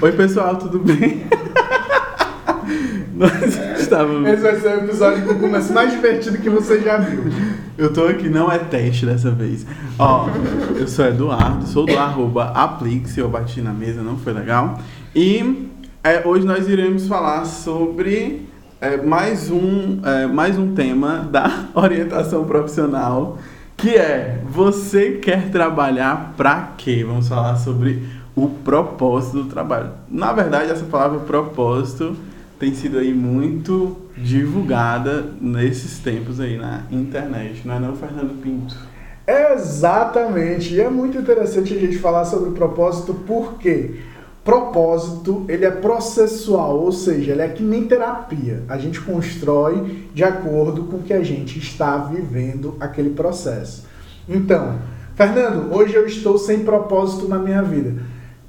Oi, pessoal, tudo bem? Nós estávamos. Esse vai ser o episódio com o começo mais divertido que você já viu. Eu tô aqui, não é teste dessa vez. Ó, eu sou Eduardo, sou do arroba Aplix, eu bati na mesa, não foi legal. E é, hoje nós iremos falar sobre é, mais, um, é, mais um tema da orientação profissional, que é você quer trabalhar pra quê? Vamos falar sobre o propósito do trabalho. Na verdade, essa palavra propósito tem sido aí muito divulgada nesses tempos aí na internet, não é não, Fernando Pinto? Exatamente. E é muito interessante a gente falar sobre propósito, porque propósito ele é processual, ou seja, ele é que nem terapia. A gente constrói de acordo com o que a gente está vivendo aquele processo. Então, Fernando, hoje eu estou sem propósito na minha vida.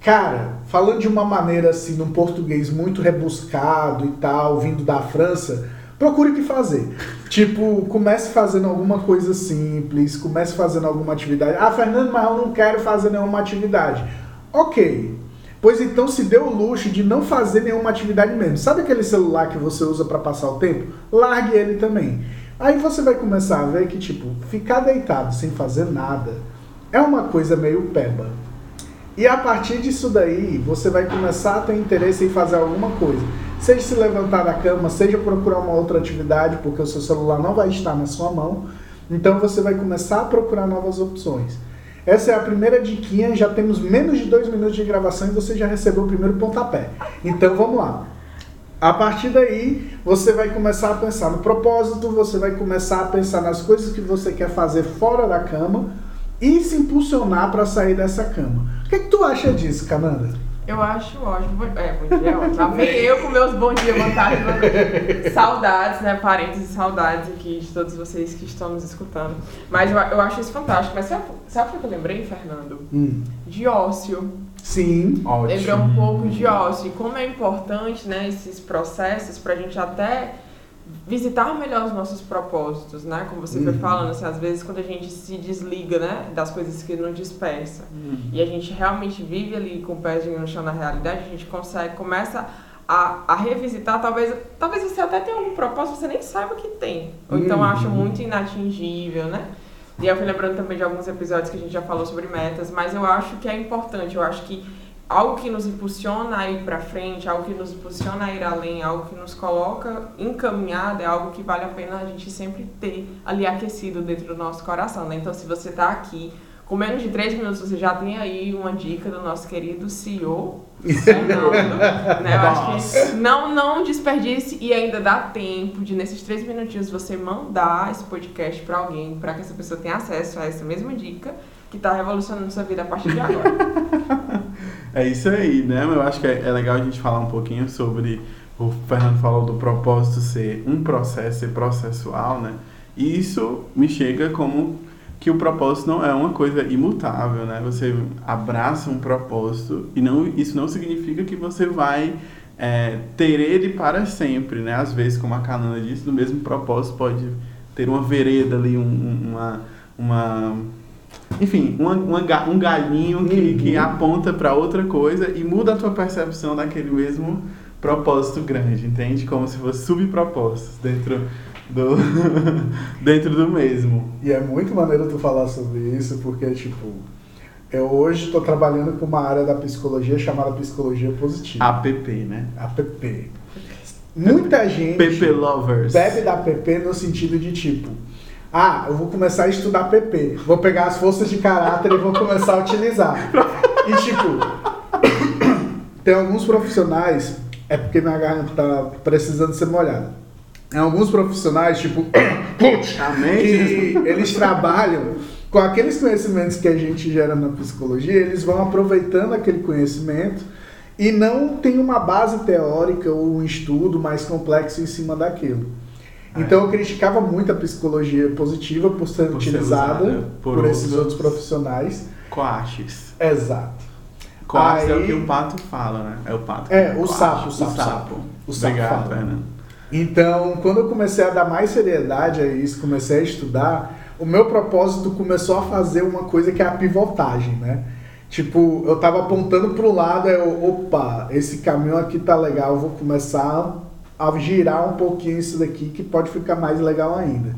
Cara, falando de uma maneira assim, num português muito rebuscado e tal, vindo da França, procure o que fazer. Tipo, comece fazendo alguma coisa simples, comece fazendo alguma atividade. Ah, Fernando, mas eu não quero fazer nenhuma atividade. Ok. Pois então se dê o luxo de não fazer nenhuma atividade mesmo. Sabe aquele celular que você usa para passar o tempo? Largue ele também. Aí você vai começar a ver que, tipo, ficar deitado sem fazer nada é uma coisa meio peba. E a partir disso daí, você vai começar a ter interesse em fazer alguma coisa. Seja se levantar da cama, seja procurar uma outra atividade, porque o seu celular não vai estar na sua mão. Então você vai começar a procurar novas opções. Essa é a primeira diquinha, já temos menos de dois minutos de gravação e você já recebeu o primeiro pontapé. Então vamos lá. A partir daí, você vai começar a pensar no propósito, você vai começar a pensar nas coisas que você quer fazer fora da cama e se impulsionar para sair dessa cama. O que, é que tu acha disso, Cananda? Eu acho ótimo. É, bom dia, ótimo. Eu com meus bom dia, boa tarde, boa noite. Saudades, né? Parentes e saudades aqui de todos vocês que estão nos escutando. Mas eu, eu acho isso fantástico. Mas sabe, sabe o que eu lembrei, Fernando? Hum. De ócio. Sim. Ótimo. Lembrei um pouco de ócio. E como é importante, né, esses processos pra gente até visitar melhor os nossos propósitos, né? Como você foi Uhum. falando, assim, às vezes quando a gente se desliga, né, das coisas que nos dispersa Uhum. e a gente realmente vive ali com o pé no chão na realidade, a gente consegue, começa a, a revisitar, talvez, talvez você até tenha algum propósito, você nem saiba que tem. Ou então Uhum. acha muito inatingível, né? E eu fui lembrando também de alguns episódios que a gente já falou sobre metas, mas eu acho que é importante, eu acho que algo que nos impulsiona a ir para frente, algo que nos impulsiona a ir além, algo que nos coloca encaminhado, é algo que vale a pena a gente sempre ter ali aquecido dentro do nosso coração, né? Então, se você está aqui com menos de três minutos, você já tem aí uma dica do nosso querido CEO, Fernando, né? Eu acho que não, não desperdice e ainda dá tempo de, nesses três minutinhos, você mandar esse podcast para alguém, para que essa pessoa tenha acesso a essa mesma dica que está revolucionando sua vida a partir de agora. É isso aí, né? Eu acho que é, é legal a gente falar um pouquinho sobre. O Fernando falou do propósito ser um processo, ser processual, né? E isso me chega como que o propósito não é uma coisa imutável, né? Você abraça um propósito e não, isso não significa que você vai é, ter ele para sempre, né? Às vezes, como a Canana disse, no mesmo propósito pode ter uma vereda ali, um- um- uma, uma enfim, uma, uma um galinho que, Uhum. que aponta para outra coisa e muda a tua percepção daquele mesmo propósito grande, entende? Como se fosse subpropósitos dentro do, dentro do mesmo. E é muito maneiro tu falar sobre isso, porque, tipo, eu hoje estou trabalhando com uma área da psicologia chamada psicologia positiva. APP, né? APP. Muita gente PP Lovers. bebe da PP no sentido de tipo, ah, eu vou começar a estudar PP, vou pegar as forças de caráter e vou começar a utilizar. E tipo, tem alguns profissionais, é porque minha garganta tá precisando ser molhada. Tem alguns profissionais, tipo, que eles trabalham com aqueles conhecimentos que a gente gera na psicologia, eles vão aproveitando aquele conhecimento e não tem uma base teórica ou um estudo mais complexo em cima daquilo. Então eu criticava muito a psicologia positiva por ser Por ser utilizada usada por, por esses outros- profissionais. Coaches. Exato. Coaches é Aí- o que o pato fala, né? É o pato. É, o sapo, o sapo, sapo. O sapo Obrigado, fala. Fernando. Então, quando eu comecei a dar mais seriedade a isso, comecei a estudar, o meu propósito começou a fazer uma coisa que é a pivotagem, né? Tipo, eu tava apontando pro lado, eu, opa, esse caminho aqui tá legal, eu vou começar a girar um pouquinho isso daqui que pode ficar mais legal ainda.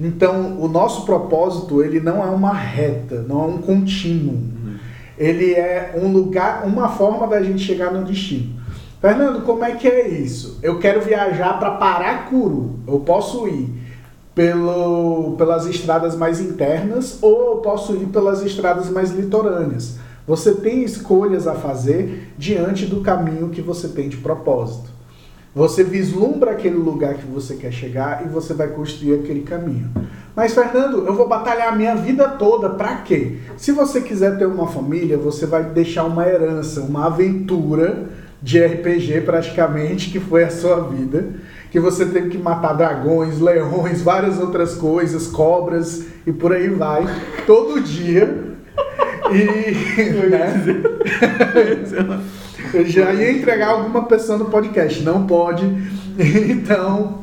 Então, o nosso propósito, ele não é uma reta, não é um contínuo. Uhum. Ele é um lugar, uma forma da gente chegar no destino. Fernando, como é que é isso? Eu quero viajar para Paracuru. Eu posso ir pelo, pelas estradas mais internas ou eu posso ir pelas estradas mais litorâneas. Você tem escolhas a fazer diante do caminho que você tem de propósito. Você vislumbra aquele lugar que você quer chegar e você vai construir aquele caminho. Mas Fernando, eu vou batalhar a minha vida toda para quê? Se você quiser ter uma família, você vai deixar uma herança, uma aventura de RPG praticamente que foi a sua vida que você teve que matar dragões, leões, várias outras coisas, cobras e por aí vai, todo dia. E. Né? Eu já ia entregar alguma pessoa no podcast, não pode. Então,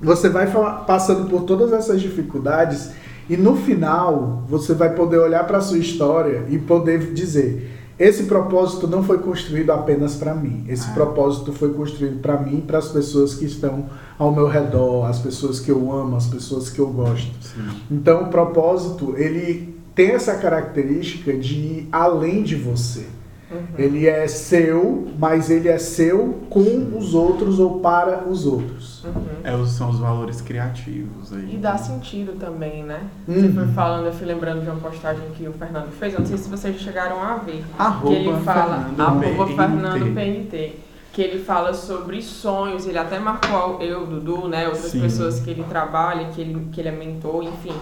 você vai passando por todas essas dificuldades e no final você vai poder olhar para a sua história e poder dizer: esse propósito não foi construído apenas para mim. Esse ah. propósito foi construído para mim e para as pessoas que estão ao meu redor, as pessoas que eu amo, as pessoas que eu gosto. Sim. Então, o propósito, ele tem essa característica de ir além de você. Uhum. Ele é seu, mas ele é seu com os outros ou para os outros. Uhum. É, são os valores criativos aí. E dá sentido também, né? Uhum. Você foi falando, eu fui lembrando de uma postagem que o Fernando fez, eu não sei se vocês chegaram a ver. Arroba que ele fala, Fernando arroba PNT. Fernando PNT. Que ele fala sobre sonhos, ele até marcou eu, Dudu, né? Outras Sim. pessoas que ele trabalha, que ele, que ele é mentor, enfim.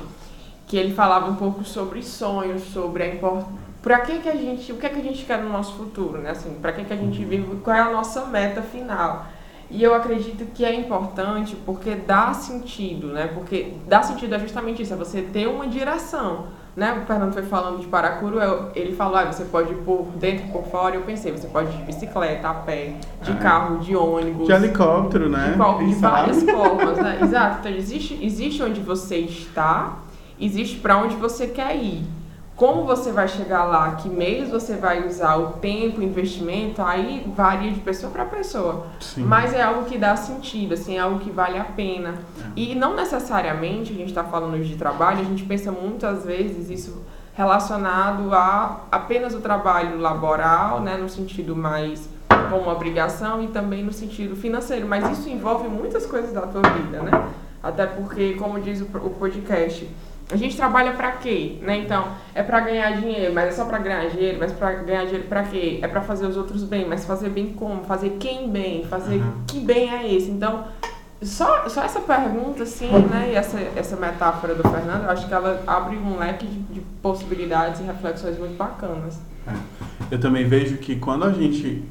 Que ele falava um pouco sobre sonhos, sobre a importância para que que a gente, o que é que a gente quer no nosso futuro, né? Assim, para que que a gente vive, qual é a nossa meta final? E eu acredito que é importante porque dá sentido, né? Porque dá sentido é justamente isso, é você ter uma direção, né? O Fernando foi falando de Paracuru, ele falou, ah, você pode ir por dentro por fora, eu pensei, você pode ir de bicicleta, a pé, de é. carro, de ônibus. De helicóptero, né? De, de várias formas, né? Exato. Então, existe, existe onde você está, existe para onde você quer ir como você vai chegar lá, que meios você vai usar, o tempo, o investimento, aí varia de pessoa para pessoa. Sim. Mas é algo que dá sentido, assim, é algo que vale a pena. É. E não necessariamente, a gente está falando de trabalho, a gente pensa muitas vezes isso relacionado a apenas o trabalho laboral, né, no sentido mais como obrigação e também no sentido financeiro, mas isso envolve muitas coisas da tua vida, né? Até porque, como diz o podcast, a gente trabalha para quê? Né? Então, é para ganhar dinheiro, mas é só para ganhar dinheiro, mas para ganhar dinheiro para quê? É para fazer os outros bem, mas fazer bem como? Fazer quem bem? Fazer uhum. que bem é esse? Então, só, só essa pergunta, assim, né, e essa, essa metáfora do Fernando, eu acho que ela abre um leque de, de possibilidades e reflexões muito bacanas. É. Eu também vejo que quando a gente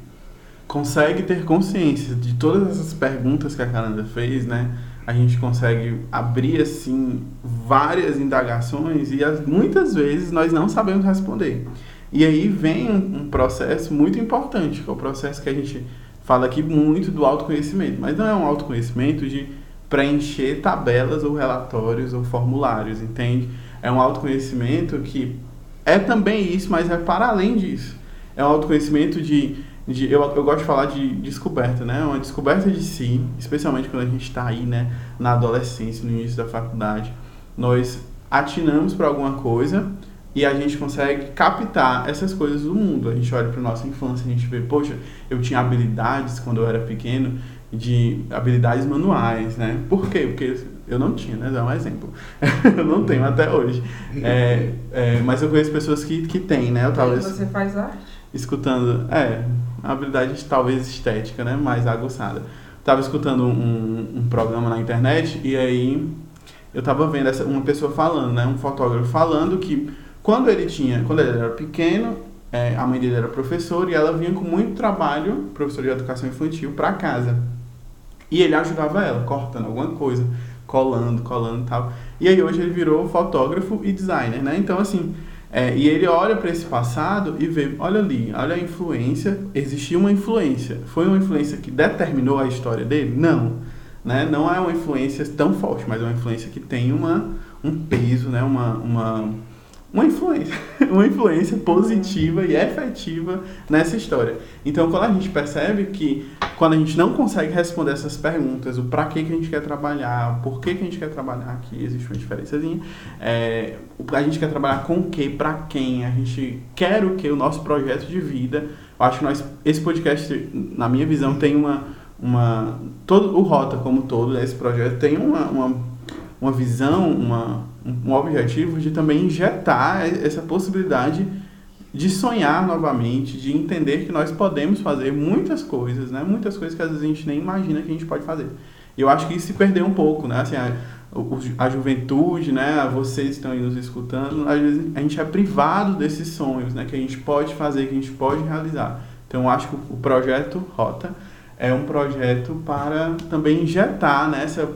consegue ter consciência de todas essas perguntas que a Caranda fez, né, a gente consegue abrir assim várias indagações e as, muitas vezes nós não sabemos responder. E aí vem um, um, processo muito importante, que é o processo que a gente fala aqui muito do autoconhecimento, mas não é um autoconhecimento de preencher tabelas ou relatórios ou formulários, entende? É um autoconhecimento que é também isso, mas é para além disso. É um autoconhecimento de de, eu, eu gosto de falar de descoberta, né? Uma descoberta de si, especialmente quando a gente está aí, né, na adolescência, no início da faculdade. Nós atinamos para alguma coisa e a gente consegue captar essas coisas do mundo. A gente olha para nossa infância, a gente vê, poxa, eu tinha habilidades quando eu era pequeno de habilidades manuais, né? Por quê? Porque eu não tinha, né? Dá um exemplo. eu não tenho até hoje. É, é, mas eu conheço pessoas que, que têm, né? Eu, talvez... Você faz arte? Escutando, é, uma habilidade talvez estética, né? Mais aguçada. Tava escutando um, um programa na internet e aí eu tava vendo essa, uma pessoa falando, né? Um fotógrafo falando que quando ele tinha, quando ele era pequeno, é, a mãe dele era professora e ela vinha com muito trabalho, professor de educação infantil, para casa. E ele ajudava ela, cortando alguma coisa, colando, colando e tal. E aí hoje ele virou fotógrafo e designer, né? Então, assim, é, e ele olha para esse passado e vê, olha ali, olha a influência, existiu uma influência. Foi uma influência que determinou a história dele? Não. Né? Não é uma influência tão forte, mas é uma influência que tem uma, um peso, né? uma, uma, uma influência, uma influência positiva e efetiva nessa história. Então, quando a gente percebe que quando a gente não consegue responder essas perguntas, o para que que a gente quer trabalhar, o porquê que a gente quer trabalhar aqui, existe uma diferençazinha. É, a gente quer trabalhar com o que, para quem, a gente quer o que, o nosso projeto de vida. Eu acho que nós, esse podcast, na minha visão, tem uma, uma todo o Rota como todo, esse projeto tem uma, uma, uma visão, uma um objetivo de também injetar essa possibilidade de sonhar novamente, de entender que nós podemos fazer muitas coisas, né? Muitas coisas que às vezes a gente nem imagina que a gente pode fazer. Eu acho que isso se perdeu um pouco, né? Assim, a, a juventude, né? Vocês estão aí nos escutando, às vezes a gente é privado desses sonhos, né? Que a gente pode fazer, que a gente pode realizar. Então, eu acho que o projeto Rota é um projeto para também injetar nessa né?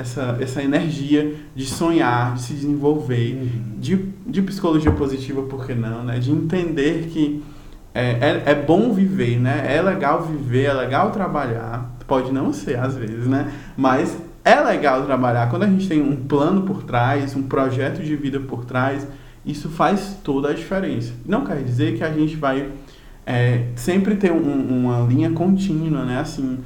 Essa, essa energia de sonhar, de se desenvolver, uhum. de, de psicologia positiva, por que não, né? De entender que é, é, é, bom viver, né? É legal viver, é legal trabalhar. Pode não ser às vezes, né? Mas é legal trabalhar. Quando a gente tem um plano por trás, um projeto de vida por trás, isso faz toda a diferença. Não quer dizer que a gente vai é, sempre ter um, uma linha contínua, né? Assim,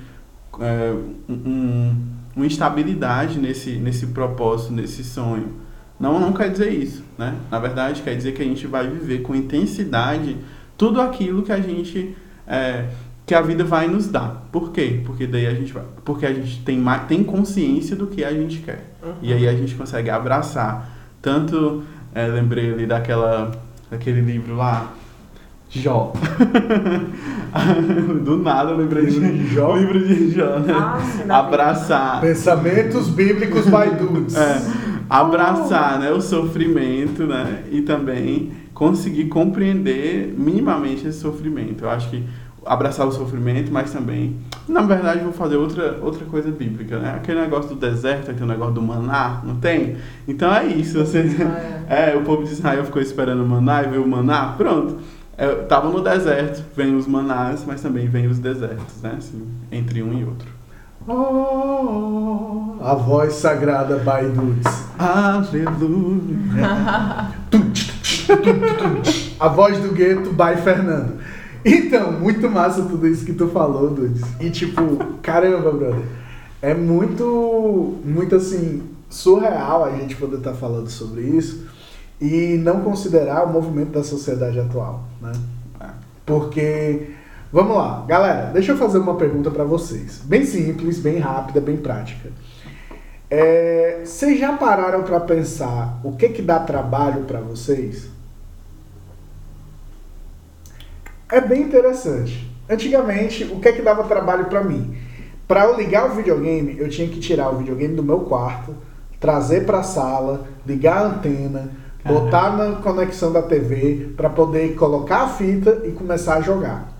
é, um, uma instabilidade nesse, nesse propósito, nesse sonho. Não, não quer dizer isso, né? Na verdade, quer dizer que a gente vai viver com intensidade tudo aquilo que a gente é, que a vida vai nos dar. Por quê? Porque daí a gente vai, porque a gente tem mais, tem consciência do que a gente quer. Uhum. E aí a gente consegue abraçar tanto é, lembrei ali daquela daquele livro lá Jó. Do nada eu lembrei de, de Jó. Livro de Jó, né? Ah, Abraçar. Pensamentos bíblicos by dudes. É, abraçar, oh. né, o sofrimento, né? E também conseguir compreender minimamente esse sofrimento. Eu acho que abraçar o sofrimento, mas também, na verdade, vou fazer outra, outra coisa bíblica, né? Aquele negócio do deserto, aquele negócio do maná, não tem? Então é isso. Você, é, o povo de Israel ficou esperando o maná e veio o maná, pronto. Eu tava no deserto, vem os manás, mas também vem os desertos, né? Assim, entre um e outro. Oh, a voz sagrada by Dudes. Aleluia. a voz do gueto by Fernando. Então, muito massa tudo isso que tu falou, Dudes. E tipo, caramba, brother. É muito, muito assim, surreal a gente poder estar tá falando sobre isso e não considerar o movimento da sociedade atual, né? É. Porque vamos lá, galera, deixa eu fazer uma pergunta para vocês, bem simples, bem rápida, bem prática. É, vocês já pararam para pensar o que que dá trabalho para vocês? É bem interessante. Antigamente, o que é que dava trabalho para mim? Para eu ligar o videogame, eu tinha que tirar o videogame do meu quarto, trazer para a sala, ligar a antena, botar na conexão da TV para poder colocar a fita e começar a jogar.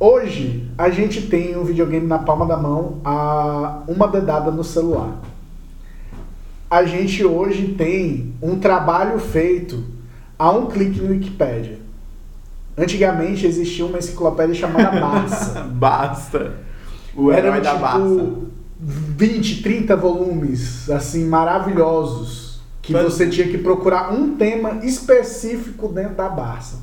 Hoje a gente tem um videogame na palma da mão a uma dedada no celular. A gente hoje tem um trabalho feito a um clique no Wikipedia. Antigamente existia uma enciclopédia chamada Barça. Basta. O Era tipo Barça. 20, 30 volumes assim maravilhosos que Mas... você tinha que procurar um tema específico dentro da Barça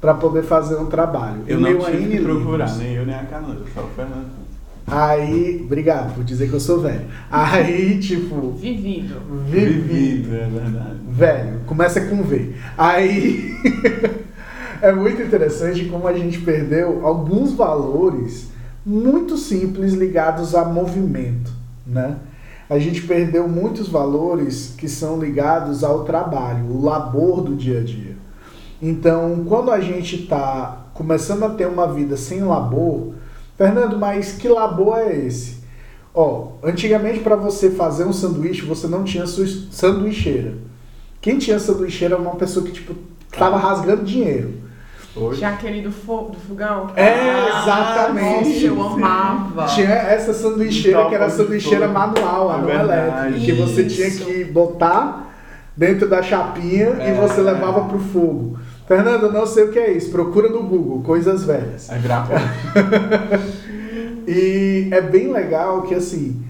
para poder fazer um trabalho. Eu não tive que procurar, nem eu nem a Canuda, só o Fernando. Aí, obrigado por dizer que eu sou velho. Aí, tipo. Vivido. Vivido, vivido é verdade. Velho, começa com V. Aí. é muito interessante como a gente perdeu alguns valores muito simples ligados a movimento, né? A gente perdeu muitos valores que são ligados ao trabalho, o labor do dia a dia. Então, quando a gente está começando a ter uma vida sem labor, Fernando, mas que labor é esse? Ó, antigamente para você fazer um sanduíche, você não tinha sanduicheira. Quem tinha sanduicheira era uma pessoa que tipo tava rasgando dinheiro. Hoje. Tinha aquele do, fo do fogão. É, exatamente. Nossa, eu amava. Tinha essa sanduicheira que era sanduicheira manual, a não elétrica. Que você tinha que botar dentro da chapinha é, e você levava pro fogo. Fernando, não sei o que é isso. Procura no Google, coisas velhas. É gráfico. e é bem legal que assim.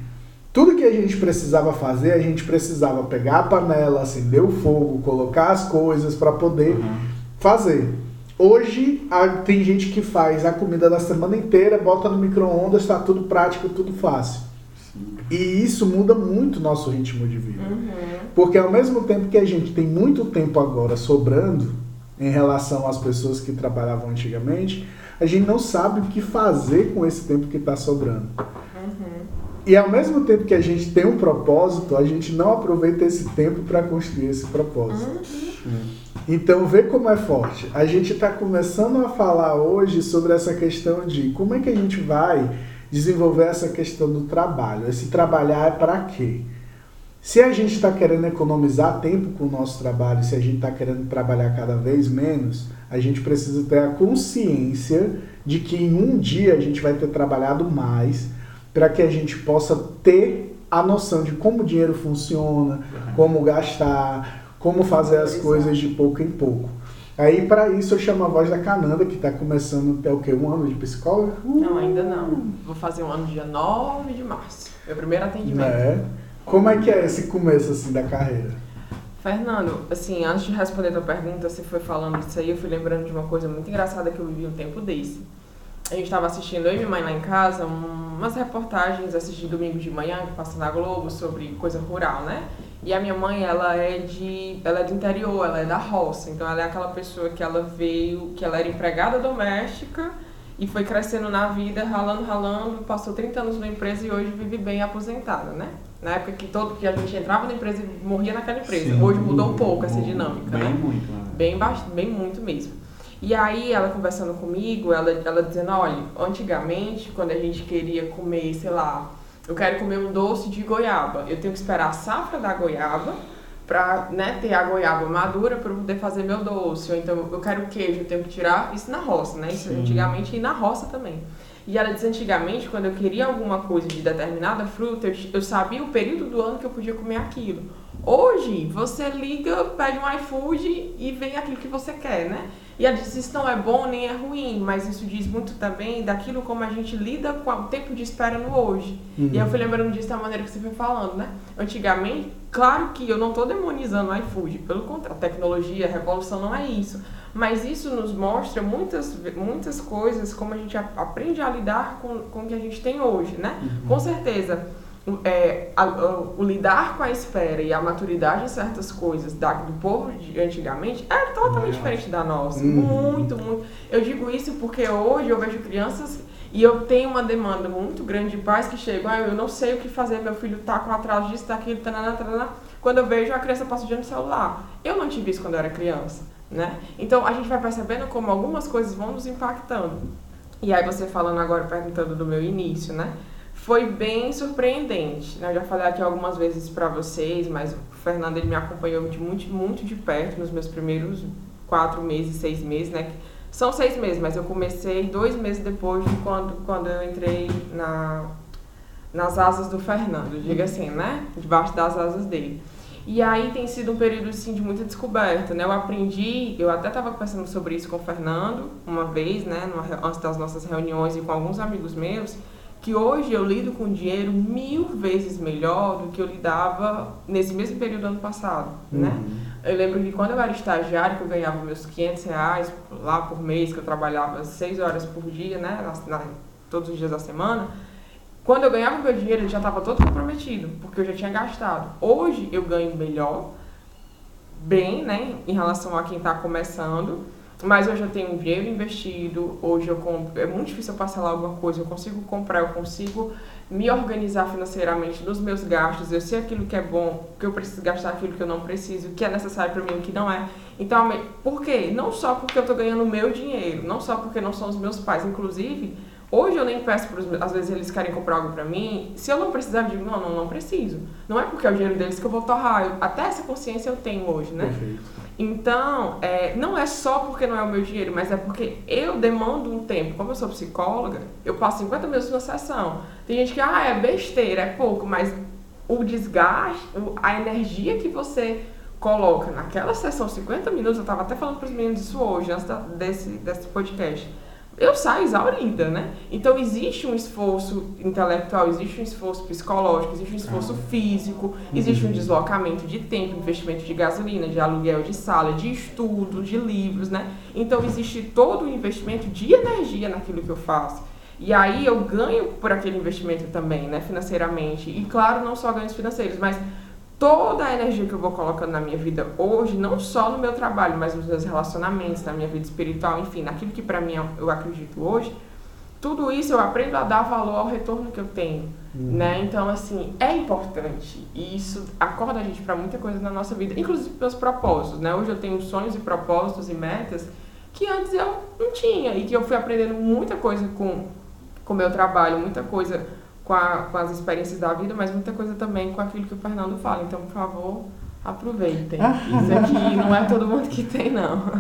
Tudo que a gente precisava fazer, a gente precisava pegar a panela, acender o fogo, colocar as coisas para poder Uhum. fazer. Hoje a- tem gente que faz a comida da semana inteira, bota no micro-ondas, está tudo prático, tudo fácil. Sim. E isso muda muito o nosso ritmo de vida. Uhum. Porque ao mesmo tempo que a gente tem muito tempo agora sobrando em relação às pessoas que trabalhavam antigamente, a gente não sabe o que fazer com esse tempo que está sobrando. Uhum. E ao mesmo tempo que a gente tem um propósito, a gente não aproveita esse tempo para construir esse propósito. Então vê como é forte. A gente está começando a falar hoje sobre essa questão de como é que a gente vai desenvolver essa questão do trabalho. Esse trabalhar é para quê? Se a gente está querendo economizar tempo com o nosso trabalho, se a gente está querendo trabalhar cada vez menos, a gente precisa ter a consciência de que em um dia a gente vai ter trabalhado mais para que a gente possa ter a noção de como o dinheiro funciona, como gastar, como fazer as coisas de pouco em pouco. Aí, para isso, eu chamo a voz da Cananda, que está começando até o quê? Um ano de psicóloga? Não, ainda não. Vou fazer um ano dia 9 de março. Meu primeiro atendimento. Né? Como é que é esse começo assim da carreira? Fernando, assim, antes de responder a tua pergunta, você foi falando disso aí, eu fui lembrando de uma coisa muito engraçada que eu vivi um tempo desse. A gente estava assistindo, eu e minha mãe lá em casa, um- umas reportagens, assisti domingo de manhã, que passa na Globo, sobre coisa rural, né? E a minha mãe, ela é de, ela é do interior, ela é da roça, então ela é aquela pessoa que ela veio, que ela era empregada doméstica e foi crescendo na vida, ralando, ralando, passou 30 anos na empresa e hoje vive bem aposentada, né? Na época que todo que a gente entrava na empresa e morria naquela empresa. Sim. Hoje mudou um pouco essa dinâmica, Bem né? muito. né? Bem, baixo, bem muito mesmo. E aí, ela conversando comigo, ela, ela dizendo, olha, antigamente, quando a gente queria comer, sei lá, eu quero comer um doce de goiaba, eu tenho que esperar a safra da goiaba pra né, ter a goiaba madura para poder fazer meu doce. Ou então, eu quero queijo, eu tenho que tirar isso na roça, né? Isso Sim. antigamente e na roça também. E ela diz, antigamente, quando eu queria alguma coisa de determinada fruta, eu, eu sabia o período do ano que eu podia comer aquilo. Hoje, você liga, pede um iFood e vem aquilo que você quer, né? E ela diz, isso não é bom nem é ruim, mas isso diz muito também daquilo como a gente lida com o tempo de espera no hoje. Uhum. E eu fui lembrando disso da maneira que você foi falando, né? Antigamente, claro que eu não estou demonizando o iFood, pelo contrário, a tecnologia, a revolução não é isso. Mas isso nos mostra muitas, muitas coisas, como a gente a- aprende a lidar com, com o que a gente tem hoje, né? Com certeza, é, a- a- o lidar com a espera e a maturidade em certas coisas da, do povo de antigamente é totalmente diferente da nossa. Uhum. Muito, muito. Eu digo isso porque hoje eu vejo crianças e eu tenho uma demanda muito grande de pais que chegam, ah, eu não sei o que fazer, meu filho tá com atraso disso, daquilo, tanana, tanana. Quando eu vejo a criança passa o dia no celular. Eu não tive isso quando eu era criança, né? Então a gente vai percebendo como algumas coisas vão nos impactando. E aí você falando agora, perguntando do meu início, né? Foi bem surpreendente. né? Eu já falei aqui algumas vezes pra vocês, mas o Fernando ele me acompanhou de muito, muito de perto nos meus primeiros quatro meses, seis meses, né? São seis meses, mas eu comecei dois meses depois de quando, quando eu entrei na, nas asas do Fernando, diga assim, né? Debaixo das asas dele. E aí tem sido um período assim, de muita descoberta, né? Eu aprendi, eu até estava conversando sobre isso com o Fernando uma vez, né? Numa, antes das nossas reuniões e com alguns amigos meus, que hoje eu lido com dinheiro mil vezes melhor do que eu lidava nesse mesmo período ano passado, né? Uhum. Eu lembro que quando eu era estagiário, que eu ganhava meus 500 reais lá por mês, que eu trabalhava 6 horas por dia, né? na- na- todos os dias da semana. Quando eu ganhava meu dinheiro, ele já estava todo comprometido, porque eu já tinha gastado. Hoje eu ganho melhor, bem, né? Em relação a quem está começando. Mas hoje eu tenho um dinheiro investido, hoje eu compro. É muito difícil eu parcelar alguma coisa, eu consigo comprar, eu consigo me organizar financeiramente nos meus gastos, eu sei aquilo que é bom, que eu preciso gastar, aquilo que eu não preciso, que é necessário para mim, o que não é. Então, por quê? Não só porque eu tô ganhando meu dinheiro, não só porque não são os meus pais, inclusive, hoje eu nem peço para às vezes eles querem comprar algo para mim, se eu não precisar, eu digo, não, não, não preciso. Não é porque é o dinheiro deles que eu vou torrar, até essa consciência eu tenho hoje, né? Perfeito. Então, é, não é só porque não é o meu dinheiro, mas é porque eu demando um tempo. Como eu sou psicóloga, eu passo 50 minutos numa sessão. Tem gente que, ah, é besteira, é pouco, mas o desgaste, a energia que você coloca naquela sessão, 50 minutos, eu estava até falando para os meninos isso hoje, antes desse, desse podcast. Eu saio exaurida, né? Então existe um esforço intelectual, existe um esforço psicológico, existe um esforço ah. físico, existe um uhum. deslocamento de tempo, investimento de gasolina, de aluguel de sala, de estudo, de livros, né? Então existe todo o investimento de energia naquilo que eu faço. E aí eu ganho por aquele investimento também, né, financeiramente. E claro, não só ganhos financeiros, mas toda a energia que eu vou colocando na minha vida hoje, não só no meu trabalho, mas nos meus relacionamentos, na minha vida espiritual, enfim, naquilo que para mim eu acredito hoje, tudo isso eu aprendo a dar valor ao retorno que eu tenho, uhum. né? Então, assim, é importante. E isso acorda a gente para muita coisa na nossa vida, inclusive pelos propósitos, né? Hoje eu tenho sonhos e propósitos e metas que antes eu não tinha e que eu fui aprendendo muita coisa com o meu trabalho, muita coisa com, a, com as experiências da vida, mas muita coisa também com aquilo que o Fernando fala. Então, por favor, aproveitem. Isso aqui não é todo mundo que tem, não.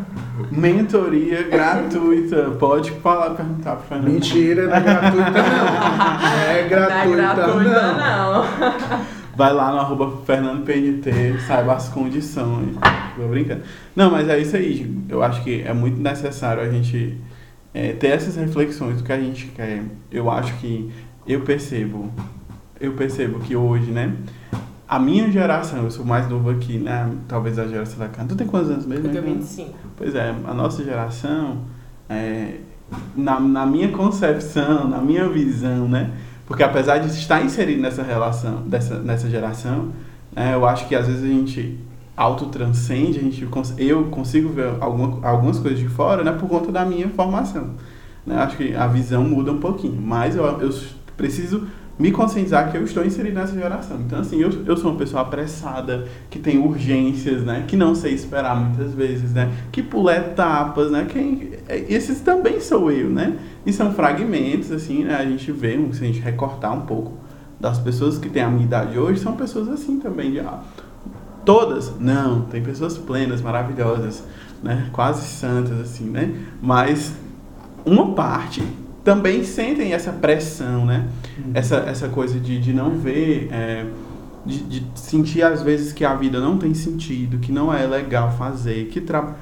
Mentoria gratuita. Pode falar, perguntar pro Fernando. Mentira, não é gratuita não. É gratuita, não. É gratuita, não. não. Vai lá no arroba FernandoPNT, saiba as condições. Tô brincando. Não, mas é isso aí. Eu acho que é muito necessário a gente é, ter essas reflexões do que a gente quer. Eu acho que eu percebo, eu percebo que hoje, né? A minha geração, eu sou mais novo aqui, né? Talvez a geração da casa. Tu tem quantos anos mesmo? Eu tenho 25. Pois é, a nossa geração, é, na, na minha concepção, na minha visão, né? Porque apesar de estar inserido nessa relação, dessa, nessa geração, né, eu acho que às vezes a gente autotranscende, a gente, eu consigo ver alguma, algumas coisas de fora, né? Por conta da minha formação. Né? Acho que a visão muda um pouquinho, mas eu, eu preciso me conscientizar que eu estou inserido nessa geração. Então, assim, eu, eu sou uma pessoa apressada, que tem urgências, né? Que não sei esperar muitas vezes, né? Que pula etapas, né? Que, é, esses também sou eu, né? E são fragmentos, assim, né? A gente vê, se a gente recortar um pouco das pessoas que têm a minha idade hoje, são pessoas assim também. De, ah, todas? Não, tem pessoas plenas, maravilhosas, né? Quase santas, assim, né? Mas uma parte também sentem essa pressão, né? Uhum. Essa, essa coisa de, de não ver, é, de, de, sentir às vezes que a vida não tem sentido, que não é legal fazer, que tra...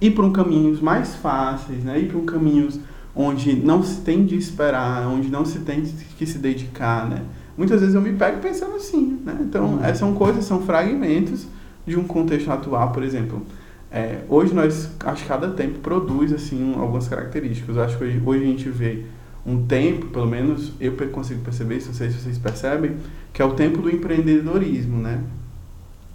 ir para um caminhos mais fáceis, né? Ir para um caminhos onde não se tem de esperar, onde não se tem que se dedicar, né? Muitas vezes eu me pego pensando assim, né? Então, uhum. essas são coisas, são fragmentos de um contexto atual, por exemplo. É, hoje nós, acho que cada tempo produz assim algumas características. Eu acho que hoje, hoje a gente vê um tempo, pelo menos eu consigo perceber isso, não sei se vocês percebem, que é o tempo do empreendedorismo, né?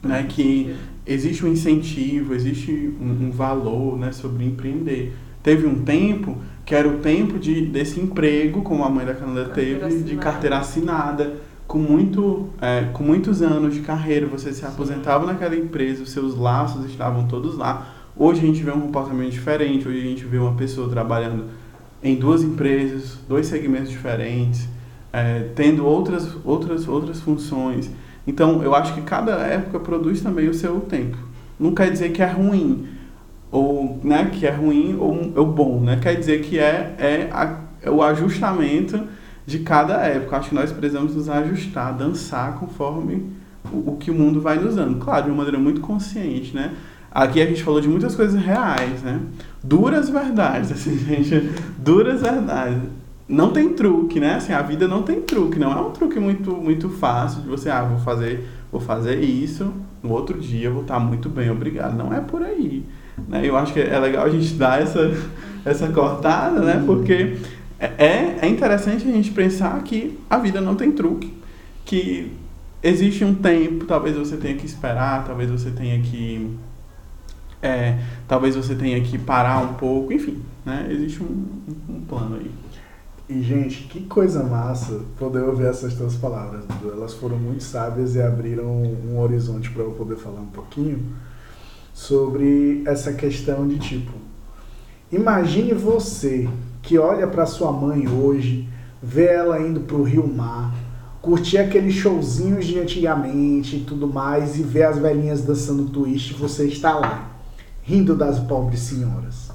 né? Que existe um incentivo, existe um, um, valor né, sobre empreender. Teve um tempo que era o tempo de, desse emprego, como a mãe da Canada teve, de carteira assinada com, muito, é, com muitos anos de carreira, você se aposentava naquela empresa, os seus laços estavam todos lá. Hoje a gente vê um comportamento diferente, hoje a gente vê uma pessoa trabalhando em duas empresas, dois segmentos diferentes, é, tendo outras, outras, outras funções. Então, eu acho que cada época produz também o seu tempo. Não quer dizer que é ruim, ou né, que é ruim ou, ou bom, né? Quer dizer que é, é, a, é o ajustamento de cada época. Acho que nós precisamos nos ajustar, dançar conforme o, o, que o mundo vai nos dando. Claro, de uma maneira muito consciente, né? Aqui a gente falou de muitas coisas reais, né? Duras verdades, assim, gente, duras verdades. Não tem truque, né? Assim, a vida não tem truque, não é um truque muito muito fácil de você, ah, vou fazer, vou fazer isso, no outro dia eu vou estar muito bem, obrigado. Não é por aí, né? Eu acho que é legal a gente dar essa essa cortada, né? Porque é, é interessante a gente pensar que a vida não tem truque, que existe um tempo, talvez você tenha que esperar, talvez você tenha que é, talvez você tenha que parar um pouco, enfim, né? Existe um, um, plano aí. E, gente, que coisa massa poder ouvir essas duas palavras. Elas foram muito sábias e abriram um horizonte para eu poder falar um pouquinho sobre essa questão de tipo. Imagine você que olha para sua mãe hoje, vê ela indo pro Rio Mar, curtir aqueles showzinhos de antigamente e tudo mais, e ver as velhinhas dançando twist, você está lá, rindo das pobres senhoras.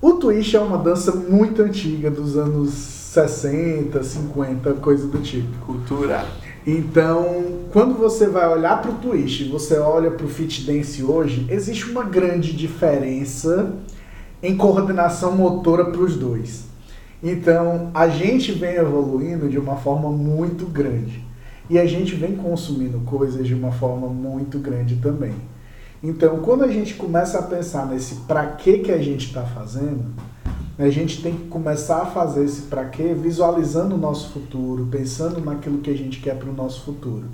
O twist é uma dança muito antiga, dos anos 60, 50, coisa do tipo. Cultura. Então, quando você vai olhar para o twist, você olha para o fit dance hoje, existe uma grande diferença em coordenação motora para os dois. Então, a gente vem evoluindo de uma forma muito grande. E a gente vem consumindo coisas de uma forma muito grande também. Então, quando a gente começa a pensar nesse para que que a gente está fazendo, a gente tem que começar a fazer esse para quê visualizando o nosso futuro, pensando naquilo que a gente quer para o nosso futuro.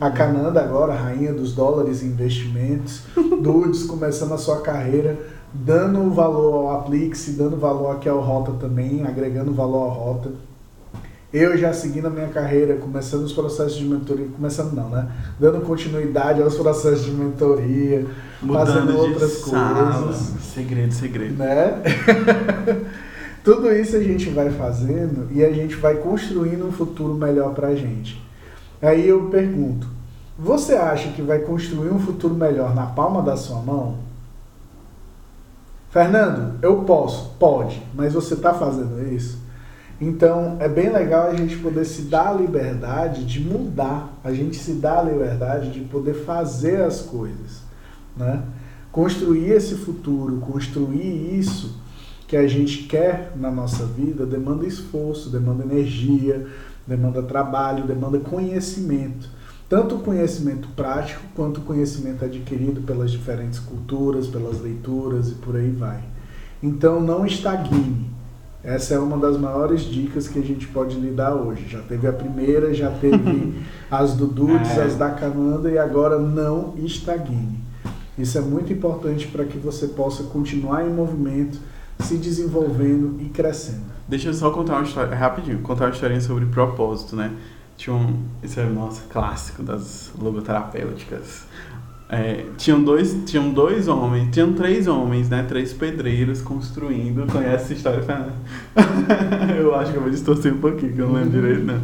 A Cananda agora, rainha dos dólares e investimentos, Dudes começando a sua carreira, dando valor ao Aplix, dando valor aqui ao Rota também, agregando valor à Rota. Eu já seguindo a minha carreira, começando os processos de mentoria, começando não, né? Dando continuidade aos processos de mentoria, Mudando fazendo outras sala. coisas. Segredo, segredo. Né? Tudo isso a gente vai fazendo e a gente vai construindo um futuro melhor pra gente. Aí eu pergunto, você acha que vai construir um futuro melhor na palma da sua mão? Fernando, eu posso, pode, mas você está fazendo isso? Então é bem legal a gente poder se dar a liberdade de mudar, a gente se dá a liberdade de poder fazer as coisas, né? Construir esse futuro, construir isso que a gente quer na nossa vida demanda esforço, demanda energia, demanda trabalho, demanda conhecimento. Tanto o conhecimento prático quanto o conhecimento adquirido pelas diferentes culturas, pelas leituras e por aí vai. Então não estagne. Essa é uma das maiores dicas que a gente pode lhe dar hoje. Já teve a primeira, já teve as do Dudes, É. as da Cananda e agora não estagne. Isso é muito importante para que você possa continuar em movimento, se desenvolvendo e crescendo. Deixa eu só contar uma história, rapidinho, contar uma historinha sobre propósito, né? Tinha um, esse é nosso clássico das logoterapêuticas. É, tinham, dois, tinham dois homens, tinham três homens, né? Três pedreiros construindo. Conhece essa história, eu acho que eu vou distorcer um pouquinho, que eu não lembro direito, não.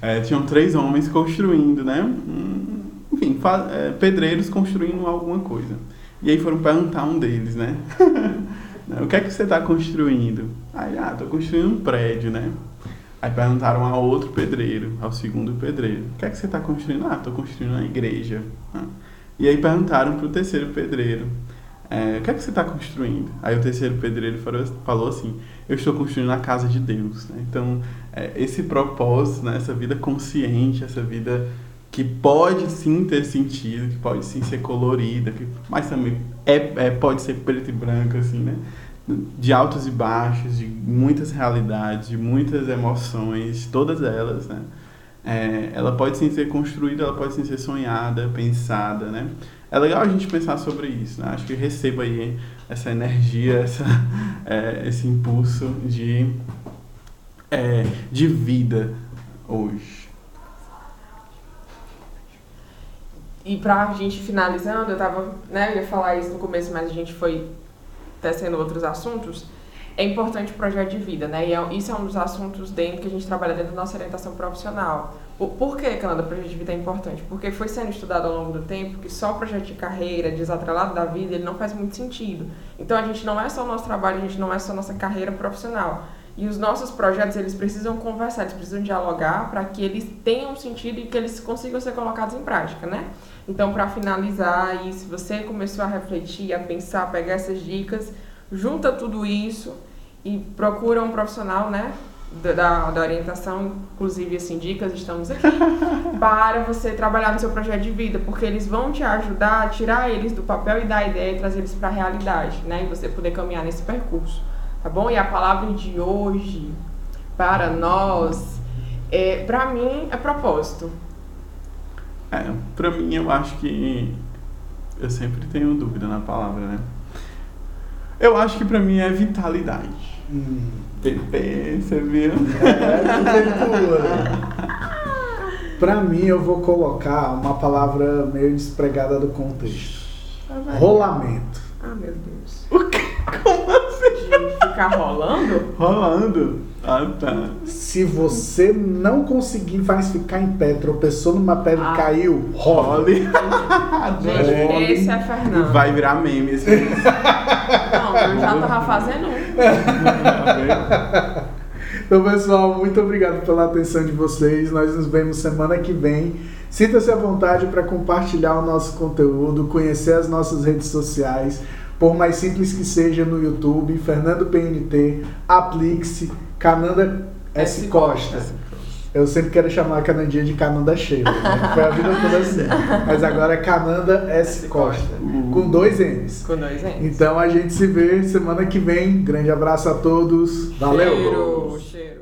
É, tinham três homens construindo, né? Hum, Enfim, é, pedreiros construindo alguma coisa. E aí foram perguntar um deles, né? o que é que você está construindo? Aí, ah, tô construindo um prédio, né? Aí perguntaram ao outro pedreiro, ao segundo pedreiro, o que é que você está construindo? Ah, tô construindo uma igreja. Ah. E aí perguntaram pro terceiro pedreiro, é, o que é que você está construindo? Aí o terceiro pedreiro falou, falou assim, eu estou construindo a casa de Deus. Né? Então, é, esse propósito, né? essa vida consciente, essa vida que pode sim ter sentido, que pode sim ser colorida, que, mas também é, é, pode ser preto e branco, assim, né? De altos e baixos, de muitas realidades, de muitas emoções, todas elas, né? É, ela pode sim ser construída, ela pode sim ser sonhada, pensada, né? É legal a gente pensar sobre isso, né? Acho que receba aí essa energia, essa, é, esse impulso de, é, de vida hoje. E pra gente finalizando, eu tava, né, eu ia falar isso no começo, mas a gente foi tecendo outros assuntos. É importante o projeto de vida, né? E é- isso é um dos assuntos dentro que a gente trabalha dentro da nossa orientação profissional. Por, por que, Canada, o projeto de vida é importante? Porque foi sendo estudado ao longo do tempo que só o projeto de carreira, desatrelado da vida, ele não faz muito sentido. Então a gente não é só o nosso trabalho, a gente não é só a nossa carreira profissional. E os nossos projetos, eles precisam conversar, eles precisam dialogar para que eles tenham sentido e que eles consigam ser colocados em prática, né? Então, para finalizar, aí, se você começou a refletir, a pensar, a pegar essas dicas, junta tudo isso e procura um profissional, né? Da, da, da orientação, inclusive assim, dicas, estamos aqui, para você trabalhar no seu projeto de vida, porque eles vão te ajudar a tirar eles do papel e dar ideia e trazer eles para a realidade, né? E você poder caminhar nesse percurso, tá bom? E a palavra de hoje para nós, é, para mim, é propósito. É, pra mim, eu acho que. Eu sempre tenho dúvida na palavra, né? Eu acho que pra mim é vitalidade. Hum. Você viu? É, Para mim, eu vou colocar uma palavra meio despregada do contexto. Rolamento. Ah, meu Deus. O quê? Como assim? De ficar rolando? Rolando? Ah, tá. Se você não conseguir mais ficar em pé, tropeçou numa pedra Ah. e caiu, rola. Role. Gente, Role. esse é Fernando. Vai virar meme esse Não, eu já tava fazendo um. Então, pessoal, muito obrigado pela atenção de vocês. Nós nos vemos semana que vem. Sinta-se à vontade para compartilhar o nosso conteúdo, conhecer as nossas redes sociais, por mais simples que seja no YouTube, Fernando PNT, Aplique-se, Cananda S. S. Costa. Eu sempre quero chamar a Canandinha de Cananda Sheila, né? Foi a vida toda assim. Mas agora é Cananda S. Costa, Costa. com dois N's. Com dois N's. Então a gente se vê semana que vem. Grande abraço a todos. Valeu! Cheiro, cheiro.